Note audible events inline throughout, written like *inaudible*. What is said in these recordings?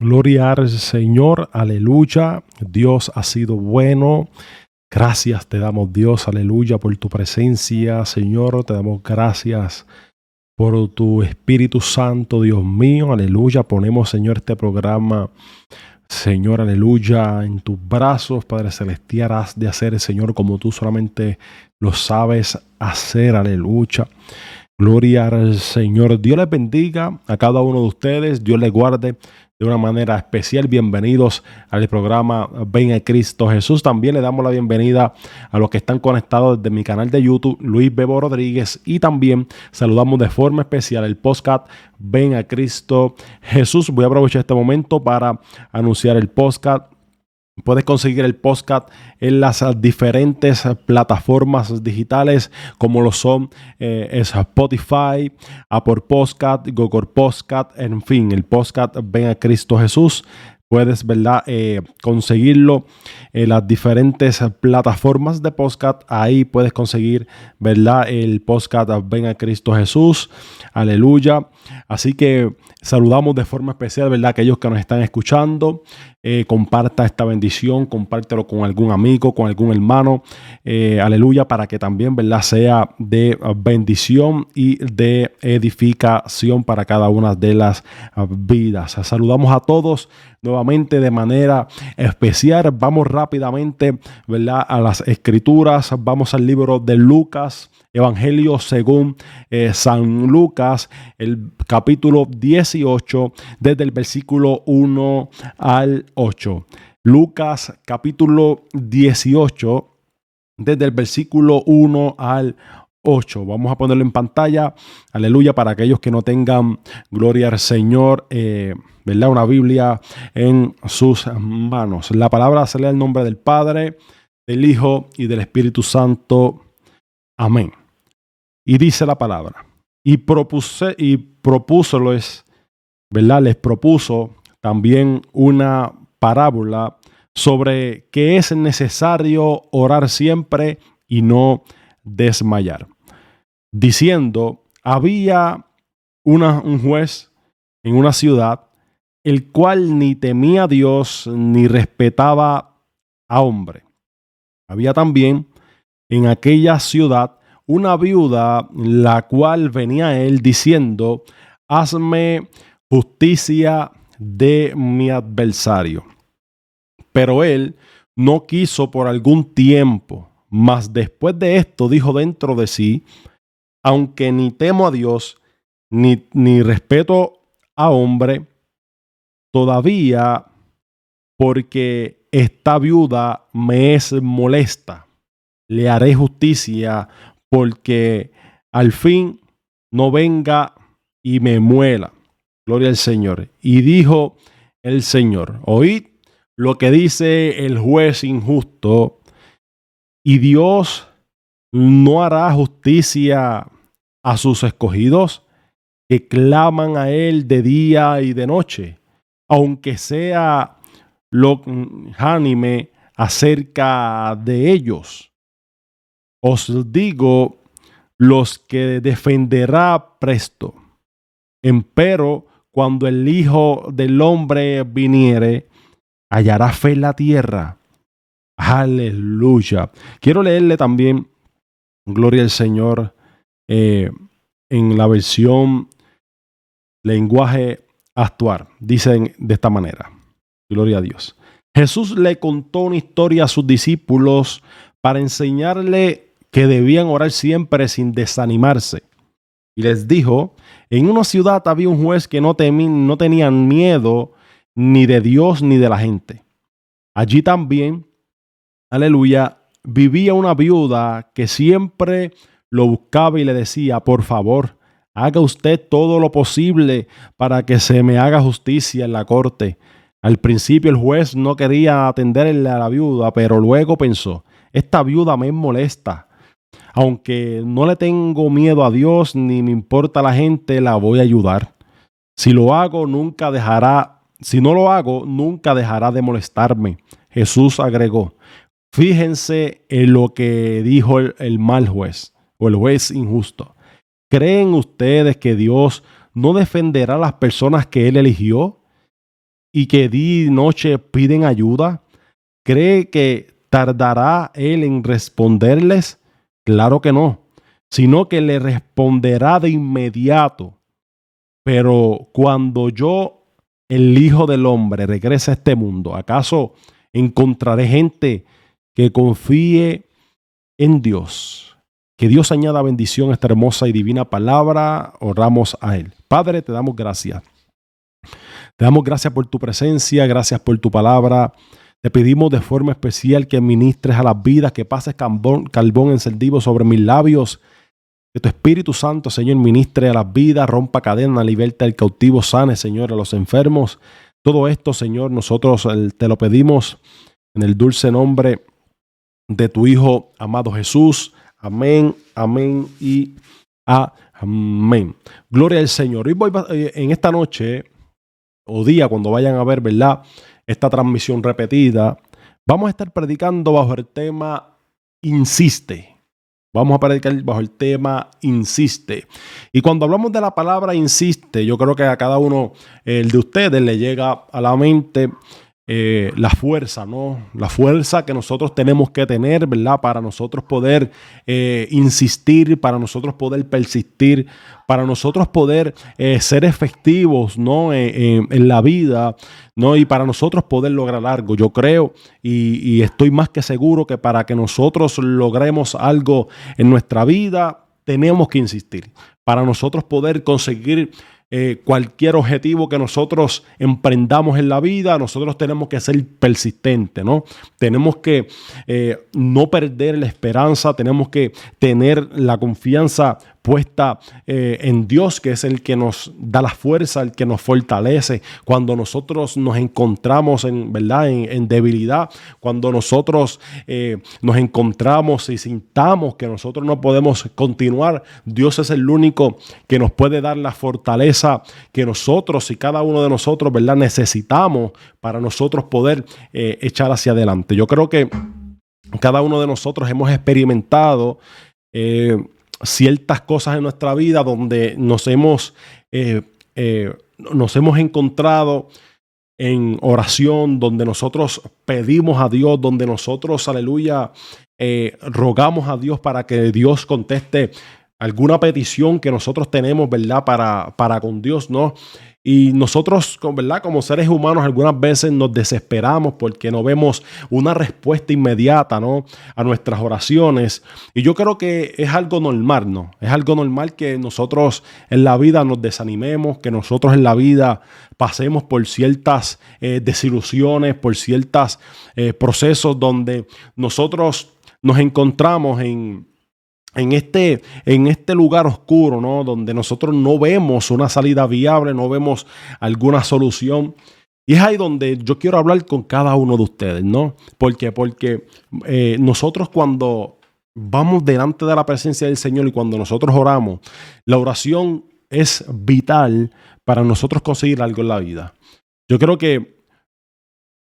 Gloria al Señor, aleluya. Dios ha sido bueno. Gracias te damos Dios, aleluya, por tu presencia, Señor. Te damos gracias por tu Espíritu Santo, Dios mío, aleluya. Ponemos, Señor, este programa, Señor, aleluya, en tus brazos, Padre Celestial, has de hacer, Señor, como tú solamente lo sabes hacer, aleluya. Gloria al Señor. Dios les bendiga a cada uno de ustedes. Dios les guarde de una manera especial. Bienvenidos al programa Ven a Cristo Jesús. También le damos la bienvenida a los que están conectados desde mi canal de YouTube, Luis Bebo Rodríguez. Y también saludamos de forma especial el podcast Ven a Cristo Jesús. Voy a aprovechar este momento para anunciar el podcast Puedes conseguir el podcast en las diferentes plataformas digitales como lo son eh, Spotify, Apple Podcast, Google Podcast, en fin, el podcast Ven a Cristo Jesús. Puedes, ¿verdad? Eh, conseguirlo en las diferentes plataformas de podcast. Ahí puedes conseguir, ¿verdad? El podcast Ven a Cristo Jesús. Aleluya. Así que saludamos de forma especial, ¿verdad? Aquellos que nos están escuchando. Eh, comparta esta bendición, compártelo con algún amigo, con algún hermano, eh, aleluya, para que también, ¿verdad?, sea de bendición y de edificación para cada una de las vidas. Saludamos a todos nuevamente de manera especial. Vamos rápidamente, ¿verdad?, a las escrituras. Vamos al libro de Lucas. Evangelio según eh, San Lucas, el capítulo 18, desde el versículo 1 al 8. Lucas capítulo 18, desde el versículo 1 al 8. Vamos a ponerlo en pantalla. Aleluya para aquellos que no tengan gloria al Señor, eh, ¿verdad? Una Biblia en sus manos. La palabra se lee el nombre del Padre, del Hijo y del Espíritu Santo. Amén. Y dice la palabra. Y, propuse, y propúsoles, ¿verdad? Les propuso también una parábola sobre que es necesario orar siempre y no desmayar. Diciendo, había una, un juez en una ciudad, el cual ni temía a Dios ni respetaba a hombre. Había también en aquella ciudad una viuda, la cual venía él diciendo, hazme justicia de mi adversario. Pero él no quiso por algún tiempo, mas después de esto dijo dentro de sí, aunque ni temo a Dios, ni, ni respeto a hombre, todavía porque esta viuda me es molesta, le haré justicia porque al fin no venga y me muela. Gloria al Señor. Y dijo el Señor, oíd lo que dice el juez injusto, y Dios no hará justicia a sus escogidos que claman a Él de día y de noche, aunque sea lo acerca de ellos. Os digo los que defenderá presto. Empero, cuando el Hijo del Hombre viniere, hallará fe en la tierra. Aleluya. Quiero leerle también, Gloria al Señor, eh, en la versión lenguaje actuar. Dicen de esta manera. Gloria a Dios. Jesús le contó una historia a sus discípulos para enseñarle que debían orar siempre sin desanimarse. Y les dijo, en una ciudad había un juez que no, no tenía miedo ni de Dios ni de la gente. Allí también, aleluya, vivía una viuda que siempre lo buscaba y le decía, por favor, haga usted todo lo posible para que se me haga justicia en la corte. Al principio el juez no quería atenderle a la viuda, pero luego pensó, esta viuda me molesta aunque no le tengo miedo a Dios ni me importa la gente, la voy a ayudar. Si lo hago, nunca dejará, si no lo hago, nunca dejará de molestarme. Jesús agregó, fíjense en lo que dijo el, el mal juez o el juez injusto. ¿Creen ustedes que Dios no defenderá a las personas que Él eligió? y que día y noche piden ayuda? ¿Cree que tardará Él en responderles? Claro que no, sino que le responderá de inmediato. Pero cuando yo, el Hijo del Hombre, regrese a este mundo, ¿acaso encontraré gente que confíe en Dios? Que Dios añada bendición a esta hermosa y divina palabra. Oramos a Él. Padre, te damos gracias. Te damos gracias por tu presencia, gracias por tu palabra. Te pedimos de forma especial que ministres a las vidas, que pases carbón, encendido sobre mis labios. Que tu Espíritu Santo, Señor, ministre a las vidas, rompa cadenas, liberta al cautivo, sane, Señor, a los enfermos. Todo esto, Señor, nosotros te lo pedimos en el dulce nombre de tu Hijo amado Jesús. Amén, amén y amén. Gloria al Señor. Hoy voy eh, en esta noche o día, cuando vayan a ver, ¿verdad? Esta transmisión repetida, vamos a estar predicando bajo el tema Insiste. Vamos a predicar bajo el tema insiste. Y cuando hablamos de la palabra insiste, yo creo que a cada uno el de ustedes le llega a la mente eh, la fuerza, ¿no? La fuerza que nosotros tenemos que tener, ¿verdad? Para nosotros poder eh, insistir, para nosotros poder persistir, para nosotros poder eh, ser efectivos, ¿no? en la vida, ¿no? Y para nosotros poder lograr algo. Yo creo y, y estoy más que seguro que para que nosotros logremos algo en nuestra vida, tenemos que insistir. Para nosotros poder conseguir eh, cualquier objetivo que nosotros emprendamos en la vida, nosotros tenemos que ser persistentes, ¿no? Tenemos que eh, no perder la esperanza, tenemos que tener la confianza puesta eh, en Dios, que es el que nos da la fuerza, el que nos fortalece. Cuando nosotros nos encontramos en, ¿verdad? en, debilidad, cuando nosotros eh, nos encontramos y sintamos que nosotros no podemos continuar, Dios es el único que nos puede dar la fortaleza que nosotros y cada uno de nosotros ¿verdad? necesitamos para nosotros poder eh, echar hacia adelante. Yo creo que cada uno de nosotros hemos experimentado ciertas cosas en nuestra vida donde nos hemos, eh, eh, nos hemos encontrado en oración, donde nosotros pedimos a Dios, donde nosotros, aleluya, eh, rogamos a Dios para que Dios conteste alguna petición que nosotros tenemos, ¿verdad? Para, para con Dios, ¿no? Y nosotros, ¿verdad? Como seres humanos, algunas veces nos desesperamos porque no vemos una respuesta inmediata, ¿no? A nuestras oraciones. Y yo creo que es algo normal, ¿no? Es algo normal que nosotros en la vida nos desanimemos, que nosotros en la vida pasemos por ciertas eh, desilusiones, por ciertos eh, procesos donde nosotros nos encontramos en en este, en este lugar oscuro, ¿no? Donde nosotros no vemos una salida viable, no vemos alguna solución. Y es ahí donde yo quiero hablar con cada uno de ustedes, ¿no? ¿Por? Porque eh, nosotros cuando vamos delante de la presencia del Señor y cuando nosotros oramos, la oración es vital para nosotros conseguir algo en la vida. Yo creo que,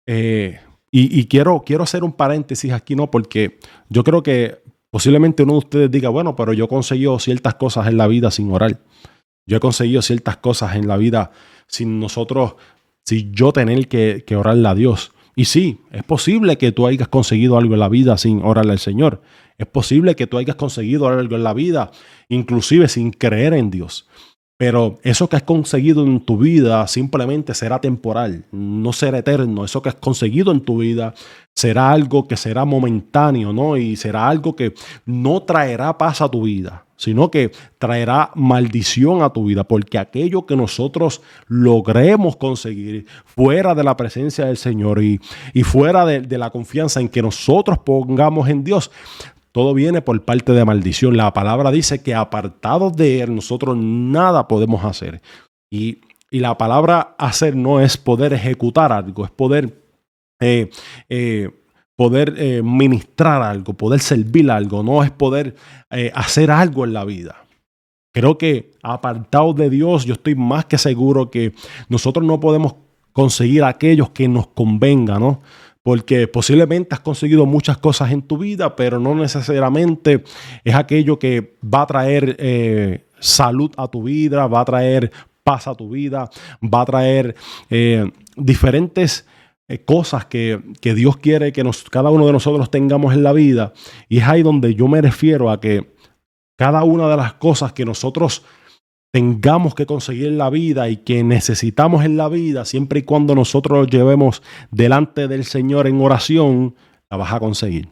eh, y, y, quiero, quiero hacer un paréntesis aquí, ¿no? Porque yo creo que Posiblemente uno de ustedes diga, bueno, pero yo he conseguido ciertas cosas en la vida sin orar. Yo he conseguido ciertas cosas en la vida sin nosotros, sin yo tener que, que orarle a Dios. Y sí, es posible que tú hayas conseguido algo en la vida sin orarle al Señor. Es posible que tú hayas conseguido algo en la vida, inclusive sin creer en Dios. Pero eso que has conseguido en tu vida simplemente será temporal, no será eterno. Eso que has conseguido en tu vida será algo que será momentáneo, ¿no? Y será algo que no traerá paz a tu vida, sino que traerá maldición a tu vida, porque aquello que nosotros logremos conseguir fuera de la presencia del Señor y, y fuera de, de la confianza en que nosotros pongamos en Dios, todo viene por parte de maldición. La palabra dice que apartados de Él nosotros nada podemos hacer. Y, la palabra hacer no es poder ejecutar algo, es poder, eh, eh, poder eh, ministrar algo, poder servir algo, no es poder hacer algo en la vida. Creo que apartados de Dios, yo estoy más que seguro que nosotros no podemos conseguir aquellos que nos convengan, ¿no? Porque posiblemente has conseguido muchas cosas en tu vida, pero no necesariamente es aquello que va a traer eh, salud a tu vida, va a traer paz a tu vida, va a traer eh, diferentes eh, cosas que, Dios quiere que nos, cada uno de nosotros tengamos en la vida. Y es ahí donde yo me refiero a que cada una de las cosas que nosotros tengamos que conseguir en la vida y que necesitamos en la vida, siempre y cuando nosotros lo llevemos delante del Señor en oración, la vas a conseguir.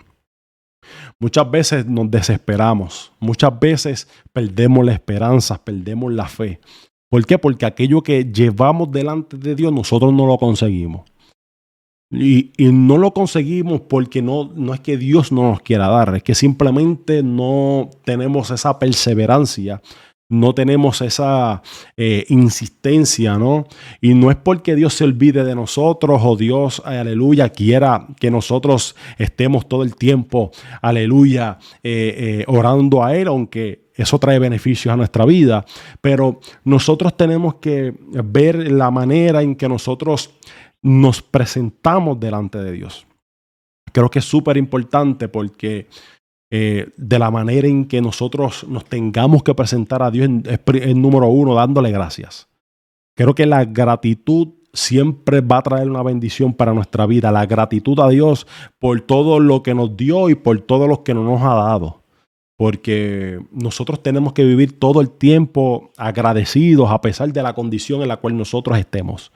Muchas veces nos desesperamos, muchas veces perdemos la esperanza, perdemos la fe. ¿Por qué? Porque aquello que llevamos delante de Dios nosotros no lo conseguimos. Y, no lo conseguimos porque no, no es que Dios no nos quiera dar, es que simplemente no tenemos esa perseverancia, no tenemos esa eh, insistencia, ¿no? Y no es porque Dios se olvide de nosotros o Dios, aleluya, quiera que nosotros estemos todo el tiempo, aleluya, eh, eh, orando a Él, aunque eso trae beneficios a nuestra vida, pero nosotros tenemos que ver la manera en que nosotros nos presentamos delante de Dios. Creo que es súper importante porque eh, de la manera en que nosotros nos tengamos que presentar a Dios es número uno, dándole gracias. Creo que la gratitud siempre va a traer una bendición para nuestra vida. La gratitud a Dios por todo lo que nos dio y por todo lo que nos ha dado. Porque nosotros tenemos que vivir todo el tiempo agradecidos a pesar de la condición en la cual nosotros estemos.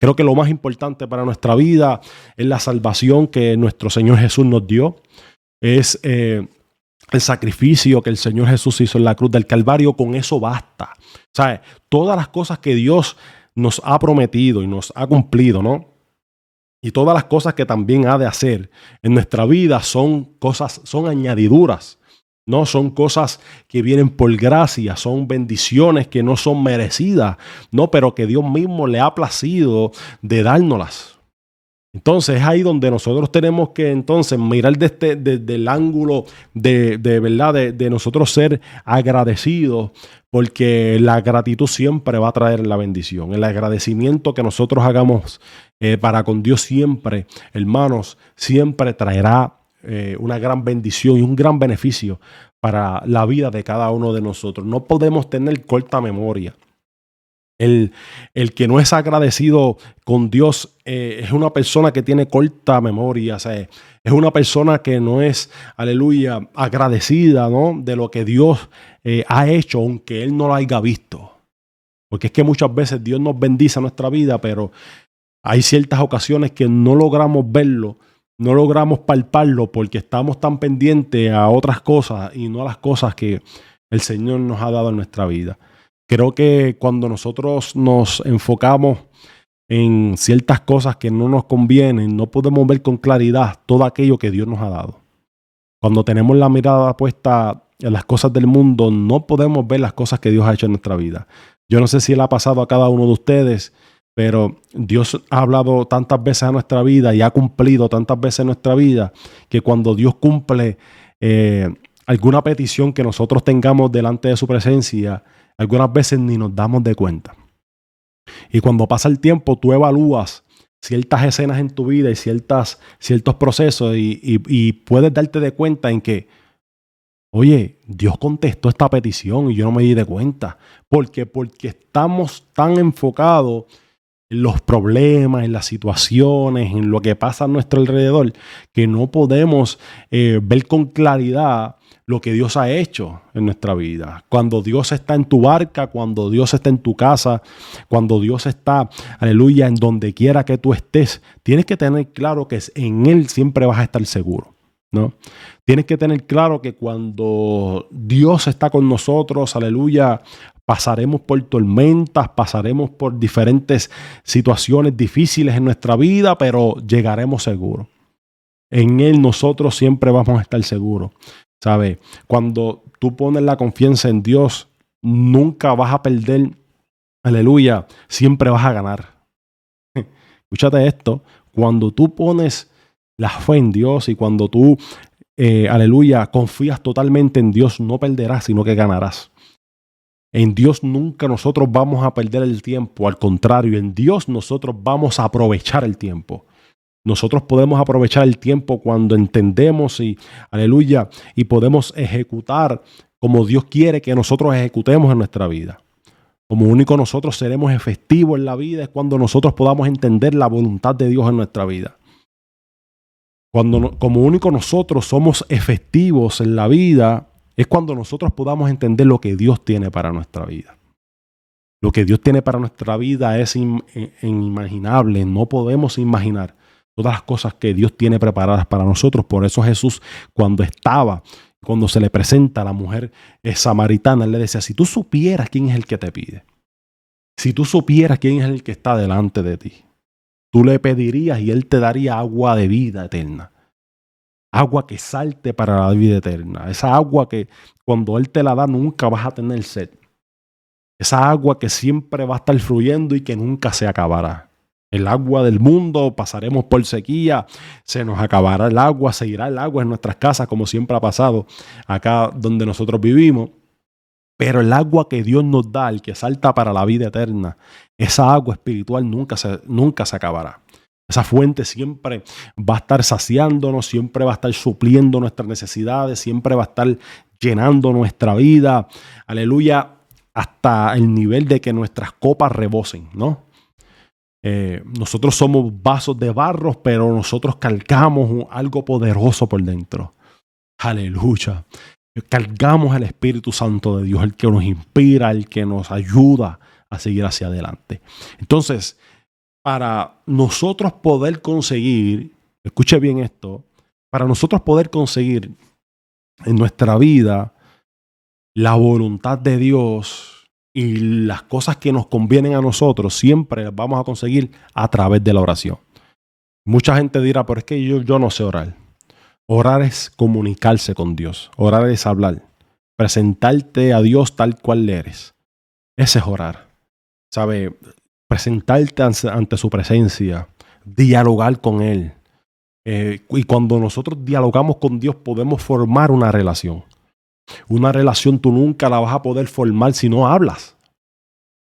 Creo que lo más importante para nuestra vida es la salvación que nuestro Señor Jesús nos dio. Es eh, el sacrificio que el Señor Jesús hizo en la cruz del Calvario. Con eso basta. ¿Sabes? Todas las cosas que Dios nos ha prometido y nos ha cumplido, ¿no? Y todas las cosas que también ha de hacer en nuestra vida son cosas, son añadiduras no son cosas que vienen por gracia, son bendiciones que no son merecidas, no, pero que Dios mismo le ha placido de dárnoslas. Entonces es ahí donde nosotros tenemos que entonces mirar desde, desde el ángulo de, verdad, de, nosotros ser agradecidos, porque la gratitud siempre va a traer la bendición. El agradecimiento que nosotros hagamos eh, para con Dios siempre, hermanos, siempre traerá eh, una gran bendición y un gran beneficio para la vida de cada uno de nosotros. No podemos tener corta memoria. El, que no es agradecido con Dios eh, es una persona que tiene corta memoria, es una persona que no es, aleluya, agradecida de lo que Dios eh, ha hecho, aunque Él no lo haya visto. Porque es que muchas veces Dios nos bendice nuestra vida, pero hay ciertas ocasiones que no logramos verlo no logramos palparlo porque estamos tan pendientes a otras cosas y no a las cosas que el Señor nos ha dado en nuestra vida. Creo que cuando nosotros nos enfocamos en ciertas cosas que no nos convienen, no podemos ver con claridad todo aquello que Dios nos ha dado. Cuando tenemos la mirada puesta en las cosas del mundo, no podemos ver las cosas que Dios ha hecho en nuestra vida. Yo no sé si Él ha pasado a cada uno de ustedes pero Dios ha hablado tantas veces a nuestra vida y ha cumplido tantas veces en nuestra vida que cuando Dios cumple eh, alguna petición que nosotros tengamos delante de su presencia, algunas veces ni nos damos de cuenta. Y cuando pasa el tiempo, tú evalúas ciertas escenas en tu vida y ciertas, ciertos procesos y, puedes darte de cuenta en que, oye, Dios contestó esta petición y yo no me di de cuenta. ¿Por qué? Porque estamos tan enfocados en los problemas, en las situaciones, en lo que pasa a nuestro alrededor, que no podemos eh, ver con claridad lo que Dios ha hecho en nuestra vida. Cuando Dios está en tu barca, cuando Dios está en tu casa, cuando Dios está, aleluya, en donde quiera que tú estés, tienes que tener claro que en Él siempre vas a estar seguro. ¿no? Tienes que tener claro que cuando Dios está con nosotros, aleluya, pasaremos por tormentas, pasaremos por diferentes situaciones difíciles en nuestra vida, pero llegaremos seguros. En Él nosotros siempre vamos a estar seguros. Cuando tú pones la confianza en Dios, nunca vas a perder. Aleluya, siempre vas a ganar. *laughs* Escúchate esto. Cuando tú pones la fe en Dios y cuando tú, eh, aleluya, confías totalmente en Dios, no perderás, sino que ganarás. En Dios nunca nosotros vamos a perder el tiempo, al contrario, en Dios nosotros vamos a aprovechar el tiempo. Nosotros podemos aprovechar el tiempo cuando entendemos y, aleluya, y podemos ejecutar como Dios quiere que nosotros ejecutemos en nuestra vida. Como único nosotros seremos efectivos en la vida es cuando nosotros podamos entender la voluntad de Dios en nuestra vida. Cuando como único nosotros somos efectivos en la vida es cuando nosotros podamos entender lo que Dios tiene para nuestra vida. Lo que Dios tiene para nuestra vida es eh, inimaginable, no podemos imaginar todas las cosas que Dios tiene preparadas para nosotros. Por eso Jesús cuando estaba, cuando se le presenta a la mujer samaritana, él le decía, si tú supieras quién es el que te pide, si tú supieras quién es el que está delante de ti, tú le pedirías y él te daría agua de vida eterna. Agua que salte para la vida eterna. Esa agua que cuando Él te la da nunca vas a tener sed. Esa agua que siempre va a estar fluyendo y que nunca se acabará. El agua del mundo, pasaremos por sequía, se nos acabará el agua, se irá el agua en nuestras casas, como siempre ha pasado acá donde nosotros vivimos. Pero el agua que Dios nos da, el que salta para la vida eterna, esa agua espiritual nunca se, nunca se acabará. Esa fuente siempre va a estar saciándonos, siempre va a estar supliendo nuestras necesidades, siempre va a estar llenando nuestra vida. Aleluya, hasta el nivel de que nuestras copas rebosen, ¿no? Eh, nosotros somos vasos de barro, pero nosotros cargamos algo poderoso por dentro. Aleluya. Cargamos el Espíritu Santo de Dios, el que nos inspira, el que nos ayuda a seguir hacia adelante. Entonces, para nosotros poder conseguir, escuche bien esto, para nosotros poder conseguir en nuestra vida la voluntad de Dios y las cosas que nos convienen a nosotros, siempre las vamos a conseguir a través de la oración. Mucha gente dirá, pero es que yo, yo no sé orar. Orar es comunicarse con Dios. Orar es hablar. Presentarte a Dios tal cual eres. Ese es orar. ¿Sabe? presentarte ante su presencia, dialogar con Él. Eh, y cuando nosotros dialogamos con Dios podemos formar una relación. Una relación tú nunca la vas a poder formar si no hablas.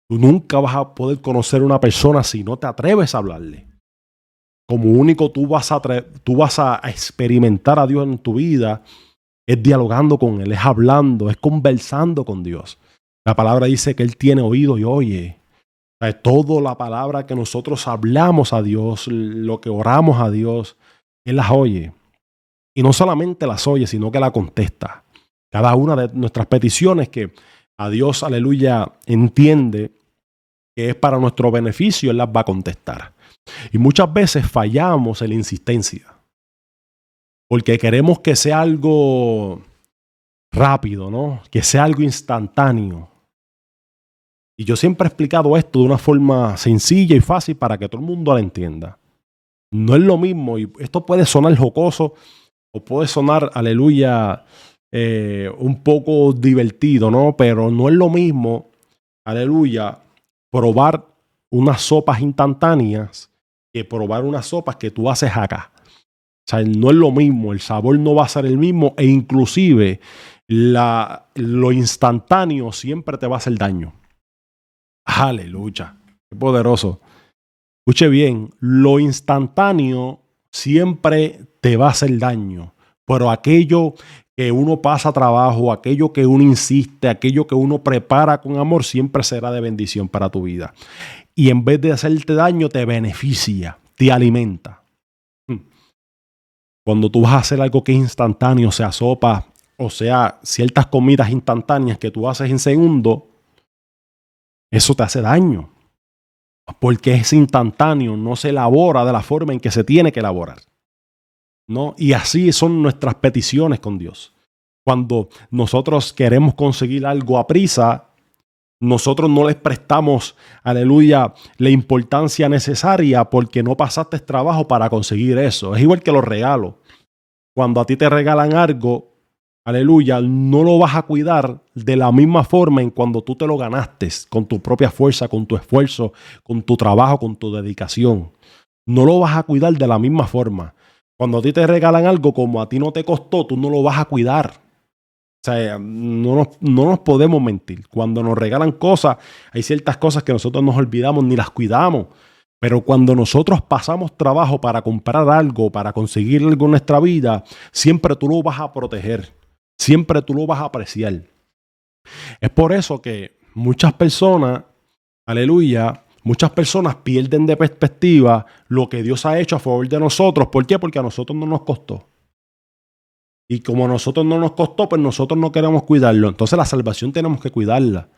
Tú nunca vas a poder conocer a una persona si no te atreves a hablarle. Como único tú vas a, tú vas a experimentar a Dios en tu vida es dialogando con Él, es hablando, es conversando con Dios. La palabra dice que Él tiene oído y oye. Toda la palabra que nosotros hablamos a Dios, lo que oramos a Dios, Él las oye. Y no solamente las oye, sino que la contesta. Cada una de nuestras peticiones que a Dios, aleluya, entiende que es para nuestro beneficio, Él las va a contestar. Y muchas veces fallamos en la insistencia. Porque queremos que sea algo rápido, ¿no? Que sea algo instantáneo. Y yo siempre he explicado esto de una forma sencilla y fácil para que todo el mundo la entienda. No es lo mismo, y esto puede sonar jocoso o puede sonar, aleluya, eh, un poco divertido, ¿no? Pero no es lo mismo, aleluya, probar unas sopas instantáneas que probar unas sopas que tú haces acá. O sea, no es lo mismo, el sabor no va a ser el mismo e inclusive la, lo instantáneo siempre te va a hacer daño. Aleluya. Qué poderoso. Escuche bien, lo instantáneo siempre te va a hacer daño, pero aquello que uno pasa trabajo, aquello que uno insiste, aquello que uno prepara con amor, siempre será de bendición para tu vida. Y en vez de hacerte daño, te beneficia, te alimenta. Hmm. Cuando tú vas a hacer algo que es instantáneo, sea sopa, o sea, ciertas comidas instantáneas que tú haces en segundo, eso te hace daño. Porque es instantáneo, no se elabora de la forma en que se tiene que elaborar. Y así son nuestras peticiones con Dios. Cuando nosotros queremos conseguir algo a prisa, nosotros no les prestamos, aleluya, la importancia necesaria porque no pasaste trabajo para conseguir eso. Es igual que los regalos. Cuando a ti te regalan algo, aleluya, no lo vas a cuidar de la misma forma en cuando tú te lo ganaste, con tu propia fuerza, con tu esfuerzo, con tu trabajo, con tu dedicación. No lo vas a cuidar de la misma forma. Cuando a ti te regalan algo como a ti no te costó, tú no lo vas a cuidar. O sea, no nos, no nos podemos mentir. Cuando nos regalan cosas, hay ciertas cosas que nosotros nos olvidamos ni las cuidamos. Pero cuando nosotros pasamos trabajo para comprar algo, para conseguir algo en nuestra vida, siempre tú lo vas a proteger siempre tú lo vas a apreciar. Es por eso que muchas personas aleluya, muchas personas pierden de perspectiva lo que Dios ha hecho a favor de nosotros. ¿Por qué? Porque a nosotros no nos costó. Y como a nosotros no nos costó, pues nosotros no queremos cuidarlo. Entonces la salvación tenemos que cuidarla.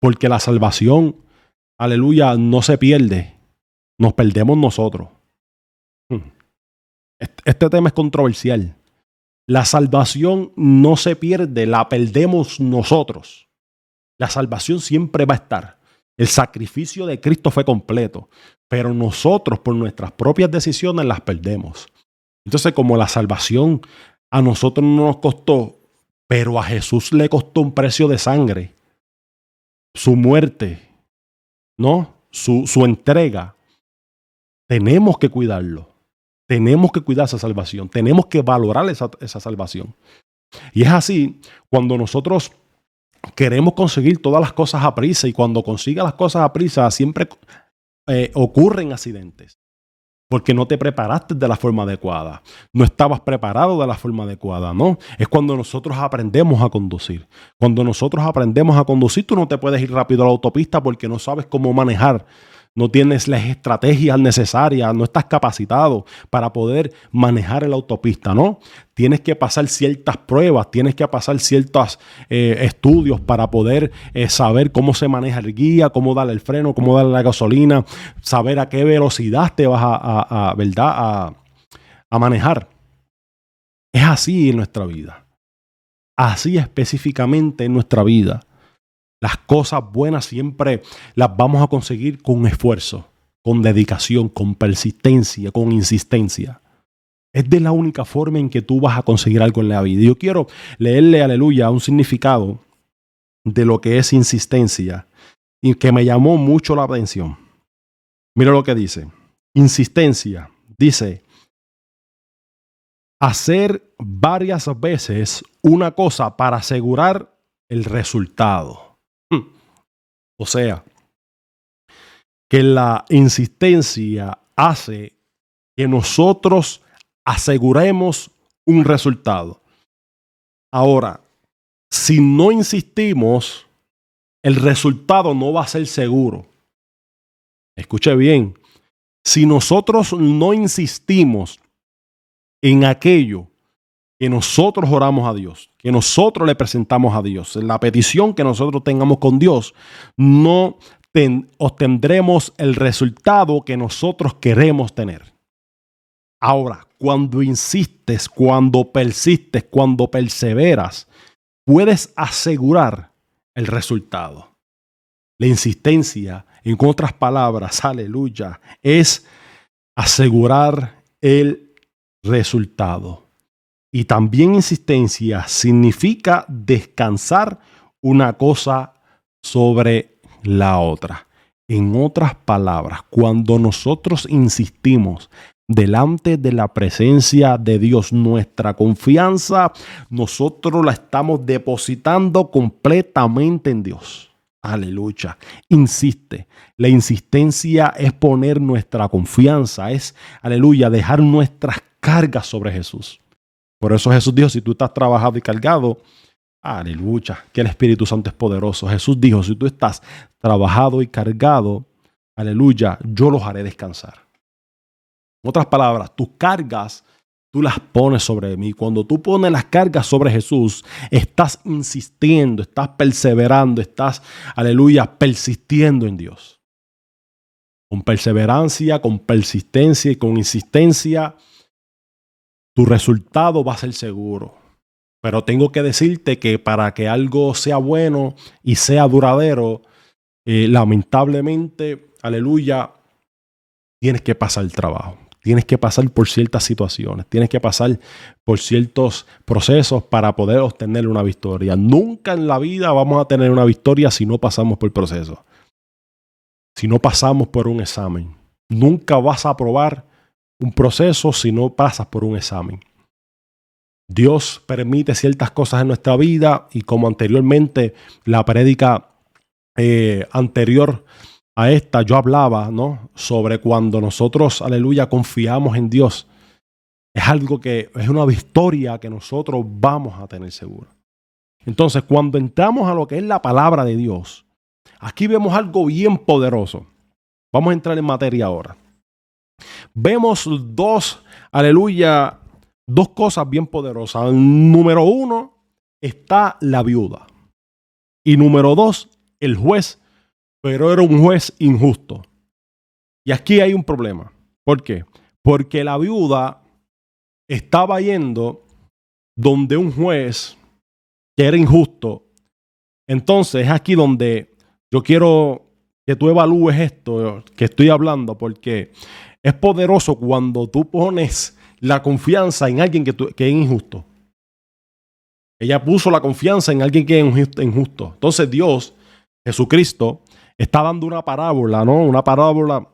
Porque la salvación, aleluya, no se pierde. Nos perdemos nosotros. Hmm. Este tema es controversial. La salvación no se pierde, la perdemos nosotros. La salvación siempre va a estar. El sacrificio de Cristo fue completo, pero nosotros por nuestras propias decisiones las perdemos. Entonces, como la salvación a nosotros no nos costó, pero a Jesús le costó un precio de sangre, su muerte, ¿no? Su, su entrega, tenemos que cuidarlo. Tenemos que cuidar esa salvación. Tenemos que valorar esa, esa salvación. Y es así cuando nosotros queremos conseguir todas las cosas a prisa y cuando consiga las cosas a prisa siempre eh, ocurren accidentes porque no te preparaste de la forma adecuada, no estabas preparado de la forma adecuada, ¿no? Es cuando nosotros aprendemos a conducir. Cuando nosotros aprendemos a conducir, tú no te puedes ir rápido a la autopista porque no sabes cómo manejar no tienes las estrategias necesarias, no estás capacitado para poder manejar la autopista, ¿no? Tienes que pasar ciertas pruebas, tienes que pasar ciertos eh, estudios para poder eh, saber cómo se maneja el guía, cómo darle el freno, cómo darle la gasolina, saber a qué velocidad te vas a, ¿verdad? a manejar. Es así en nuestra vida. Así específicamente en nuestra vida. Las cosas buenas siempre las vamos a conseguir con esfuerzo, con dedicación, con persistencia, con insistencia. Es de la única forma en que tú vas a conseguir algo en la vida. Yo quiero leerle, aleluya, un significado de lo que es insistencia y que me llamó mucho la atención. Mira lo que dice. Insistencia. Dice, hacer varias veces una cosa para asegurar el resultado. O sea, que la insistencia hace que nosotros aseguremos un resultado. Ahora, si no insistimos, el resultado no va a ser seguro. Escuche bien, si nosotros no insistimos en aquello que nosotros oramos a Dios, que nosotros le presentamos a Dios, la petición que nosotros tengamos con Dios, no obtendremos el resultado que nosotros queremos tener. Ahora, cuando insistes, cuando persistes, cuando perseveras, puedes asegurar el resultado. La insistencia, en otras palabras, aleluya, es asegurar el resultado. Y también insistencia significa descansar una cosa sobre la otra. En otras palabras, cuando nosotros insistimos delante de la presencia de Dios, nuestra confianza, nosotros la estamos depositando completamente en Dios. Aleluya. Insiste. La insistencia es poner nuestra confianza, es, aleluya, dejar nuestras cargas sobre Jesús. Por eso Jesús dijo, si tú estás trabajado y cargado, aleluya, que el Espíritu Santo es poderoso. Jesús dijo, si tú estás trabajado y cargado, aleluya, yo los haré descansar. En otras palabras, tus cargas, tú las pones sobre mí. Cuando tú pones las cargas sobre Jesús, estás insistiendo, estás perseverando, estás, aleluya, persistiendo en Dios. Con perseverancia, con persistencia y con insistencia tu resultado va a ser seguro. Pero tengo que decirte que para que algo sea bueno y sea duradero, eh, lamentablemente, aleluya, tienes que pasar el trabajo. Tienes que pasar por ciertas situaciones, tienes que pasar por ciertos procesos para poder obtener una victoria. Nunca en la vida vamos a tener una victoria si no pasamos por el proceso, si no pasamos por un examen. Nunca vas a aprobar un proceso si no pasas por un examen. Dios permite ciertas cosas en nuestra vida y como anteriormente la prédica eh, anterior a esta yo hablaba, ¿no? Sobre cuando nosotros, aleluya, confiamos en Dios. Es algo que es una victoria que nosotros vamos a tener seguro. Entonces, cuando entramos a lo que es la palabra de Dios, aquí vemos algo bien poderoso. Vamos a entrar en materia ahora. Vemos dos, aleluya, dos cosas bien poderosas. Número uno, está la viuda. Y número dos, el juez, pero era un juez injusto. Y aquí hay un problema. ¿Por qué? Porque la viuda estaba yendo donde un juez que era injusto. Entonces es aquí donde yo quiero que tú evalúes esto que estoy hablando, porque es poderoso cuando tú pones la confianza en alguien que, es injusto. Ella puso la confianza en alguien que es injusto. Entonces Dios, Jesucristo, está dando una parábola, ¿no? Una parábola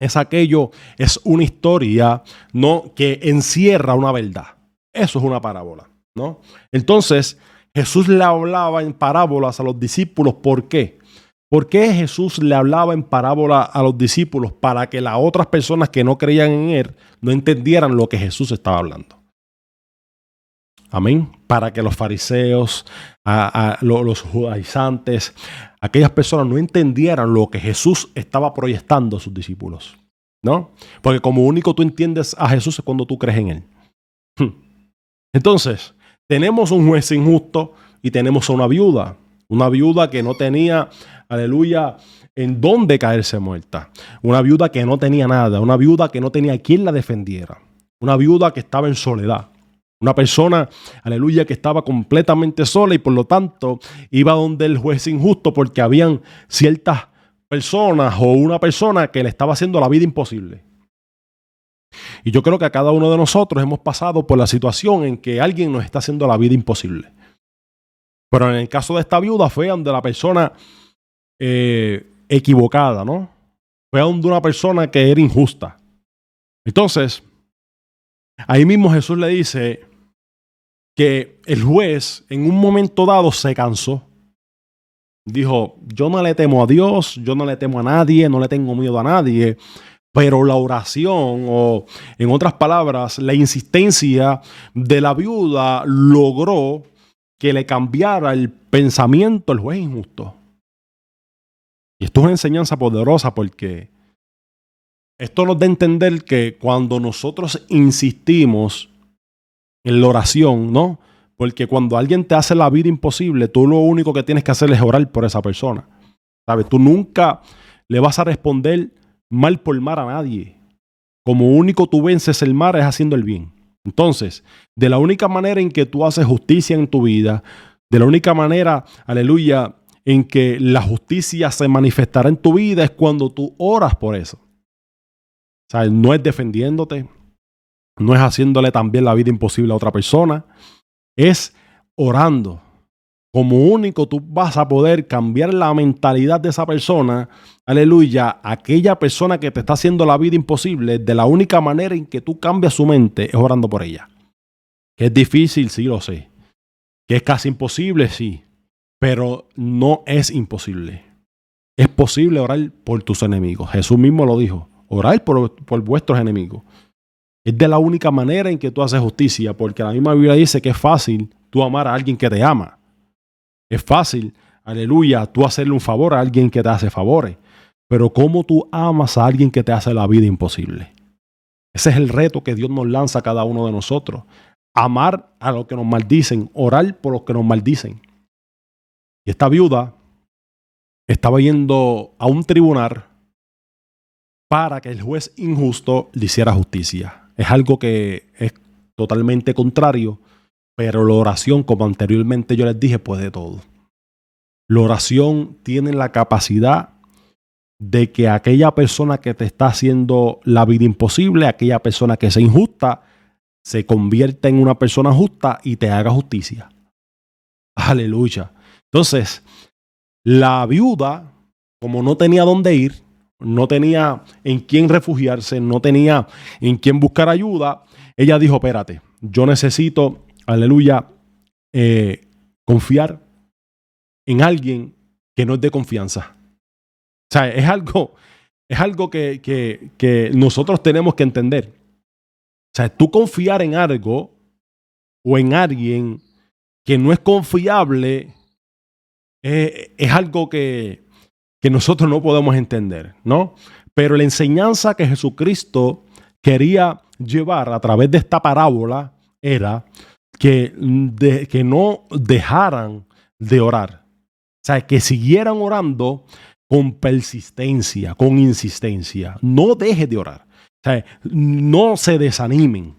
es aquello, es una historia, ¿no? Que encierra una verdad. Eso es una parábola, ¿no? Entonces, Jesús le hablaba en parábolas a los discípulos. ¿Por qué? ¿Por qué Jesús le hablaba en parábola a los discípulos? Para que las otras personas que no creían en Él no entendieran lo que Jesús estaba hablando. Amén. Para que los fariseos, los judaizantes, aquellas personas no entendieran lo que Jesús estaba proyectando a sus discípulos. ¿No? Porque como único tú entiendes a Jesús es cuando tú crees en Él. Entonces, tenemos un juez injusto y tenemos a una viuda. Una viuda que no tenía, aleluya, en dónde caerse muerta. Una viuda que no tenía nada. Una viuda que no tenía quien la defendiera. Una viuda que estaba en soledad. Una persona, aleluya, que estaba completamente sola y por lo tanto iba donde el juez injusto porque habían ciertas personas o una persona que le estaba haciendo la vida imposible. Y yo creo que a cada uno de nosotros hemos pasado por la situación en que alguien nos está haciendo la vida imposible. Pero en el caso de esta viuda fue donde la persona eh, equivocada, ¿no? Fue donde una persona que era injusta. Entonces, ahí mismo Jesús le dice, que el juez en un momento dado se cansó. Dijo, yo no le temo a Dios, yo no le temo a nadie, no le tengo miedo a nadie, pero la oración o en otras palabras, la insistencia de la viuda logró que le cambiara el pensamiento al juez injusto. Y esto es una enseñanza poderosa porque esto nos da a entender que cuando nosotros insistimos en la oración, ¿no? Porque cuando alguien te hace la vida imposible, tú lo único que tienes que hacer es orar por esa persona. ¿Sabes? Tú nunca le vas a responder mal por mal a nadie. Como único tú vences el mal es haciendo el bien. Entonces, de la única manera en que tú haces justicia en tu vida, de la única manera, aleluya, en que la justicia se manifestará en tu vida es cuando tú oras por eso. ¿Sabes? No es defendiéndote, no es haciéndole también la vida imposible a otra persona, es orando. Como único tú vas a poder cambiar la mentalidad de esa persona, aleluya, aquella persona que te está haciendo la vida imposible, de la única manera en que tú cambias su mente es orando por ella. Que es difícil, sí lo sé. Que es casi imposible, sí. Pero no es imposible. Es posible orar por tus enemigos. Jesús mismo lo dijo. Orar por, por vuestros enemigos. Es de la única manera en que tú haces justicia, porque la misma Biblia dice que es fácil tú amar a alguien que te ama. Es fácil, aleluya, tú hacerle un favor a alguien que te hace favores. Pero ¿cómo tú amas a alguien que te hace la vida imposible? Ese es el reto que Dios nos lanza a cada uno de nosotros. Amar a los que nos maldicen, orar por los que nos maldicen. Y esta viuda estaba yendo a un tribunal para que el juez injusto le hiciera justicia es algo que es totalmente contrario, pero la oración, como anteriormente yo les dije, puede todo. La oración tiene la capacidad de que aquella persona que te está haciendo la vida imposible, aquella persona que es injusta, se convierta en una persona justa y te haga justicia. Aleluya. Entonces, la viuda, como no tenía dónde ir, no tenía en quién refugiarse, no tenía en quién buscar ayuda, ella dijo, espérate, yo necesito, aleluya, eh, confiar en alguien que no es de confianza. O sea, es algo, es algo que, que, nosotros tenemos que entender. O sea, tú confiar en algo o en alguien que no es confiable eh, es algo que, que nosotros no podemos entender, ¿no? Pero la enseñanza que Jesucristo quería llevar a través de esta parábola era que, que no dejaran de orar. O sea, que siguieran orando con persistencia, con insistencia. No dejes de orar. O sea, no se desanimen.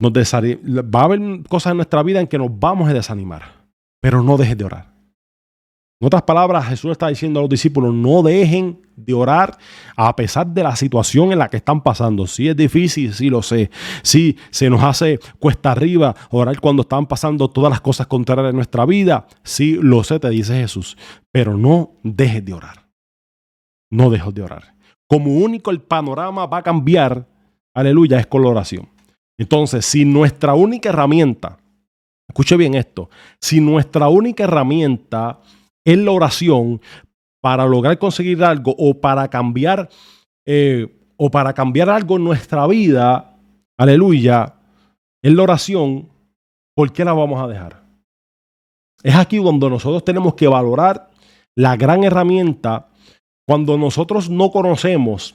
Nos Va a haber cosas en nuestra vida en que nos vamos a desanimar, pero no dejes de orar. En otras palabras, Jesús está diciendo a los discípulos, no dejen de orar a pesar de la situación en la que están pasando. Si es difícil, sí lo sé. Si se nos hace cuesta arriba orar cuando están pasando todas las cosas contrarias en nuestra vida. Sí lo sé, te dice Jesús. Pero no dejes de orar. No dejes de orar. Como único el panorama va a cambiar, aleluya, es con la oración. Entonces, si nuestra única herramienta, escuche bien esto, si nuestra única herramienta es la oración para lograr conseguir algo o para cambiar eh, o para cambiar algo en nuestra vida, aleluya, es la oración, ¿por qué la vamos a dejar? Es aquí donde nosotros tenemos que valorar la gran herramienta cuando nosotros no conocemos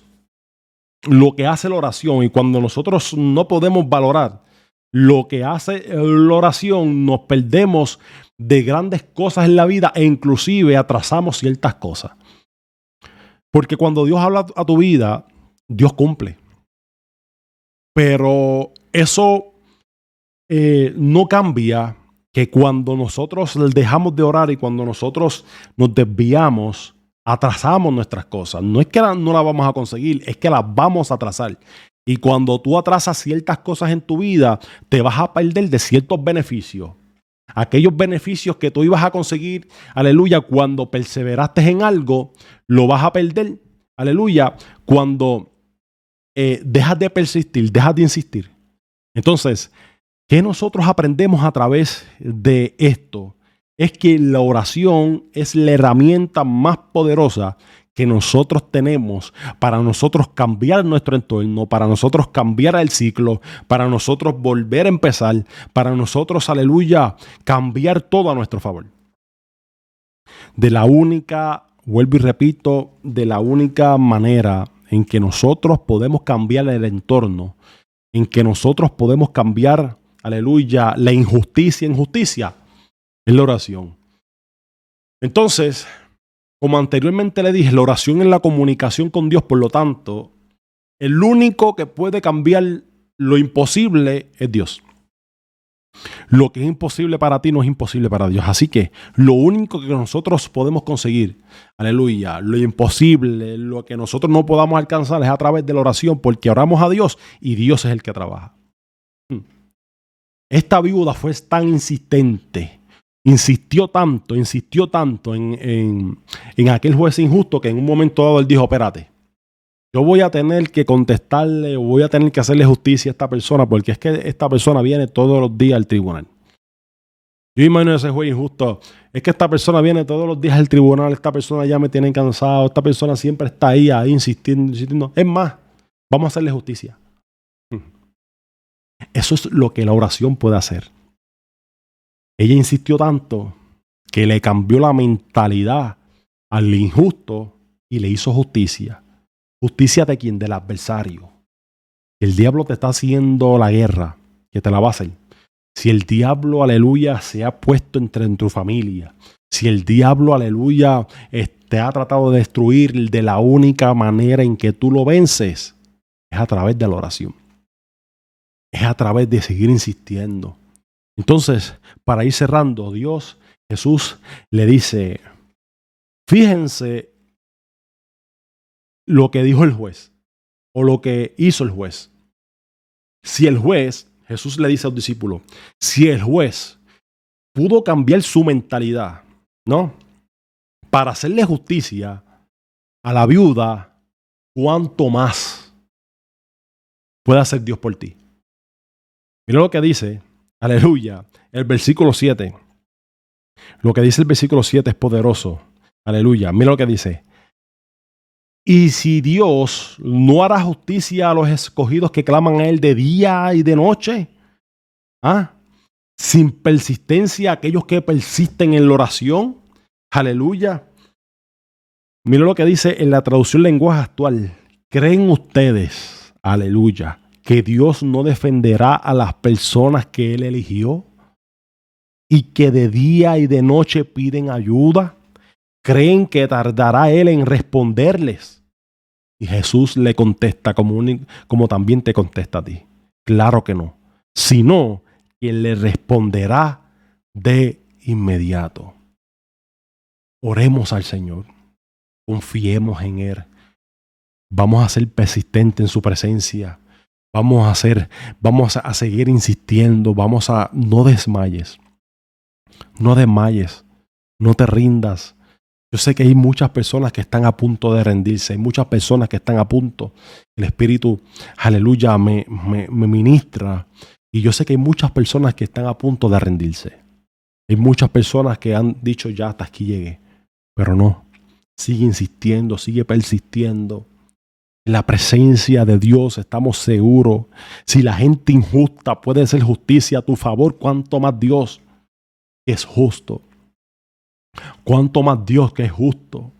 lo que hace la oración y cuando nosotros no podemos valorar lo que hace la oración, nos perdemos de grandes cosas en la vida e inclusive atrasamos ciertas cosas. Porque cuando Dios habla a tu vida, Dios cumple. Pero eso eh, no cambia que cuando nosotros dejamos de orar y cuando nosotros nos desviamos, atrasamos nuestras cosas. No es que no las vamos a conseguir, es que las vamos a atrasar. Y cuando tú atrasas ciertas cosas en tu vida, te vas a perder de ciertos beneficios. Aquellos beneficios que tú ibas a conseguir, aleluya, cuando perseveraste en algo, lo vas a perder, aleluya, cuando eh, dejas de persistir, dejas de insistir. Entonces, ¿qué nosotros aprendemos a través de esto? es que la oración es la herramienta más poderosa que nosotros tenemos para nosotros cambiar nuestro entorno, para nosotros cambiar el ciclo, para nosotros volver a empezar, para nosotros, aleluya, cambiar todo a nuestro favor. De la única, vuelvo y repito, de la única manera en que nosotros podemos cambiar el entorno, en que nosotros podemos cambiar, aleluya, la injusticia en justicia, es la oración. Entonces, como anteriormente le dije, la oración es la comunicación con Dios, por lo tanto, el único que puede cambiar lo imposible es Dios. Lo que es imposible para ti no es imposible para Dios. Así que lo único que nosotros podemos conseguir, aleluya, lo imposible, lo que nosotros no podamos alcanzar es a través de la oración, porque oramos a Dios y Dios es el que trabaja. Hmm. Esta viuda fue tan insistente insistió tanto, insistió tanto en, aquel juez injusto que en un momento dado él dijo, espérate, yo voy a tener que contestarle o voy a tener que hacerle justicia a esta persona porque es que esta persona viene todos los días al tribunal. Yo imagino ese juez injusto. Es que esta persona viene todos los días al tribunal, esta persona ya me tiene cansado, esta persona siempre está ahí, ahí insistiendo, insistiendo. Es más, vamos a hacerle justicia. Eso es lo que la oración puede hacer. Ella insistió tanto que le cambió la mentalidad al injusto y le hizo justicia. Justicia de quien? Del adversario. El diablo te está haciendo la guerra, que te la va a hacer. Si el diablo, aleluya, se ha puesto entre en tu familia, si el diablo, aleluya, te ha tratado de destruir de la única manera en que tú lo vences, es a través de la oración. Es a través de seguir insistiendo. Entonces, para ir cerrando, Dios, Jesús le dice, fíjense lo que dijo el juez o lo que hizo el juez. Si el juez, Jesús le dice a los discípulos, si el juez pudo cambiar su mentalidad, ¿no? Para hacerle justicia a la viuda, ¿cuánto más puede hacer Dios por ti? Mira lo que dice Aleluya. El versículo 7. Lo que dice el versículo 7 es poderoso. Aleluya. Mira lo que dice. Y si Dios no hará justicia a los escogidos que claman a Él de día y de noche, ¿ah? sin persistencia aquellos que persisten en la oración, aleluya, Mira lo que dice en la traducción lenguaje actual. ¿Creen ustedes, aleluya, que Dios no defenderá a las personas que Él eligió? ¿Y que de día y de noche piden ayuda? ¿Creen que tardará Él en responderles? Y Jesús le contesta como, como también te contesta a ti. Claro que no. Sino que le responderá de inmediato. Oremos al Señor. Confiemos en Él. Vamos a ser persistentes en su presencia. Vamos a hacer, vamos a seguir insistiendo. Vamos a, no desmayes. No desmayes. No te rindas. Yo sé que hay muchas personas que están a punto de rendirse, hay muchas personas que están a punto. El Espíritu, aleluya, me, me, me, ministra. Y yo sé que hay muchas personas que están a punto de rendirse. Hay muchas personas que han dicho ya hasta aquí llegué. Pero no, sigue insistiendo, sigue persistiendo. En la presencia de Dios estamos seguros. Si la gente injusta puede hacer justicia a tu favor, cuánto más Dios es justo. Cuánto más Dios que es justo.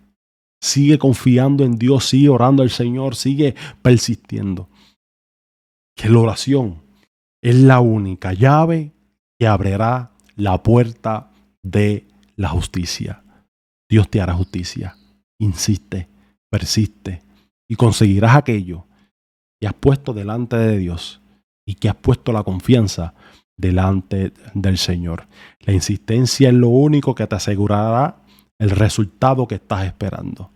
Sigue confiando en Dios, sigue orando al Señor, sigue persistiendo. Que la oración es la única llave que abrirá la puerta de la justicia. Dios te hará justicia. Insiste, persiste y conseguirás aquello que has puesto delante de Dios y que has puesto la confianza delante del Señor. La insistencia es lo único que te asegurará el resultado que estás esperando.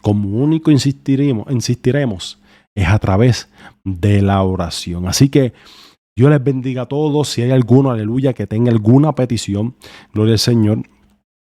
Como único insistiremos, insistiremos es a través de la oración. Así que Dios les bendiga a todos. Si hay alguno, aleluya, que tenga alguna petición, gloria al Señor.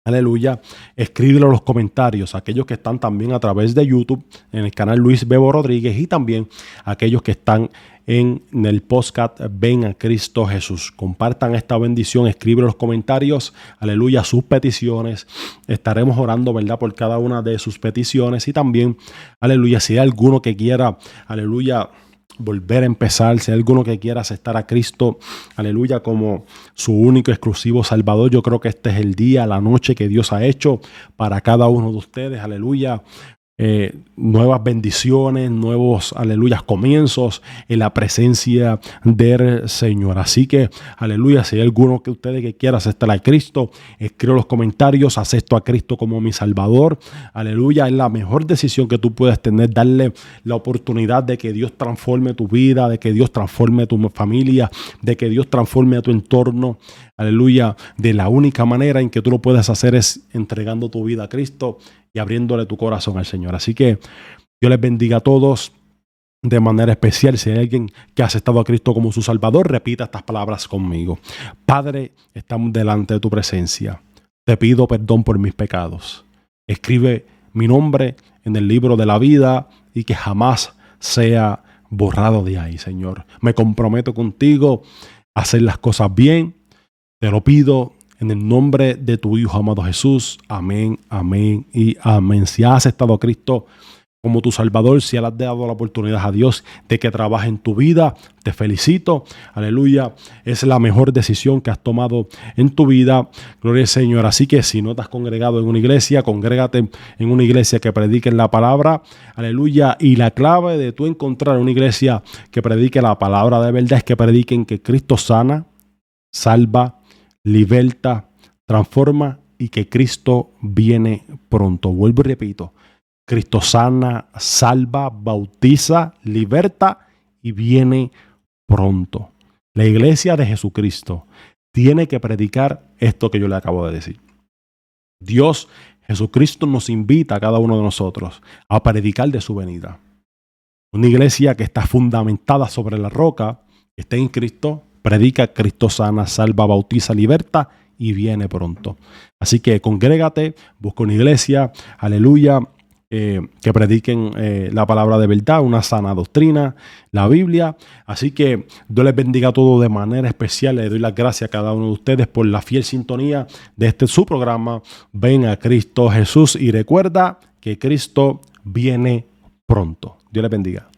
Aleluya. Escríbelo en los comentarios. Aquellos que están también a través de YouTube, en el canal Luis Bebo Rodríguez y también aquellos que están en el podcast Ven a Cristo Jesús. Compartan esta bendición, escriben los comentarios, aleluya, sus peticiones. Estaremos orando, ¿verdad?, por cada una de sus peticiones y también, aleluya, si hay alguno que quiera, aleluya, volver a empezar, si hay alguno que quiera aceptar a Cristo, aleluya, como su único exclusivo Salvador, yo creo que este es el día, la noche que Dios ha hecho para cada uno de ustedes, aleluya. Eh, nuevas bendiciones, nuevos, aleluya, comienzos en la presencia del Señor. Así que, aleluya, si hay alguno que ustedes que quiera aceptar a Cristo, escribo los comentarios, acepto a Cristo como mi Salvador. Aleluya, es la mejor decisión que tú puedes tener, darle la oportunidad de que Dios transforme tu vida, de que Dios transforme tu familia, de que Dios transforme a tu entorno. Aleluya, de la única manera en que tú lo puedes hacer es entregando tu vida a Cristo y abriéndole tu corazón al Señor. Así que Dios les bendiga a todos de manera especial. Si hay alguien que ha aceptado a Cristo como su Salvador, repita estas palabras conmigo. Padre, estamos delante de tu presencia. Te pido perdón por mis pecados. Escribe mi nombre en el libro de la vida y que jamás sea borrado de ahí, Señor. Me comprometo contigo a hacer las cosas bien. Te lo pido en el nombre de tu Hijo amado Jesús. Amén, amén y amén. Si has aceptado a Cristo como tu Salvador, si has dado la oportunidad a Dios de que trabaje en tu vida, te felicito. Aleluya. Es la mejor decisión que has tomado en tu vida. Gloria al Señor. Así que si no te has congregado en una iglesia, congrégate en una iglesia que predique la palabra. Aleluya. Y la clave de tú encontrar una iglesia que predique la palabra de verdad es que prediquen que Cristo sana, salva, liberta, transforma y que Cristo viene pronto. Vuelvo y repito, Cristo sana, salva, bautiza, liberta y viene pronto. La iglesia de Jesucristo tiene que predicar esto que yo le acabo de decir. Dios, Jesucristo nos invita a cada uno de nosotros a predicar de su venida. Una iglesia que está fundamentada sobre la roca, que está en Cristo, predica, Cristo sana, salva, bautiza, liberta y viene pronto. Así que congrégate, busca una iglesia, aleluya, eh, que prediquen eh, la palabra de verdad, una sana doctrina, la Biblia. Así que Dios les bendiga a todos de manera especial. Le doy las gracias a cada uno de ustedes por la fiel sintonía de este su programa. Ven a Cristo Jesús y recuerda que Cristo viene pronto. Dios les bendiga.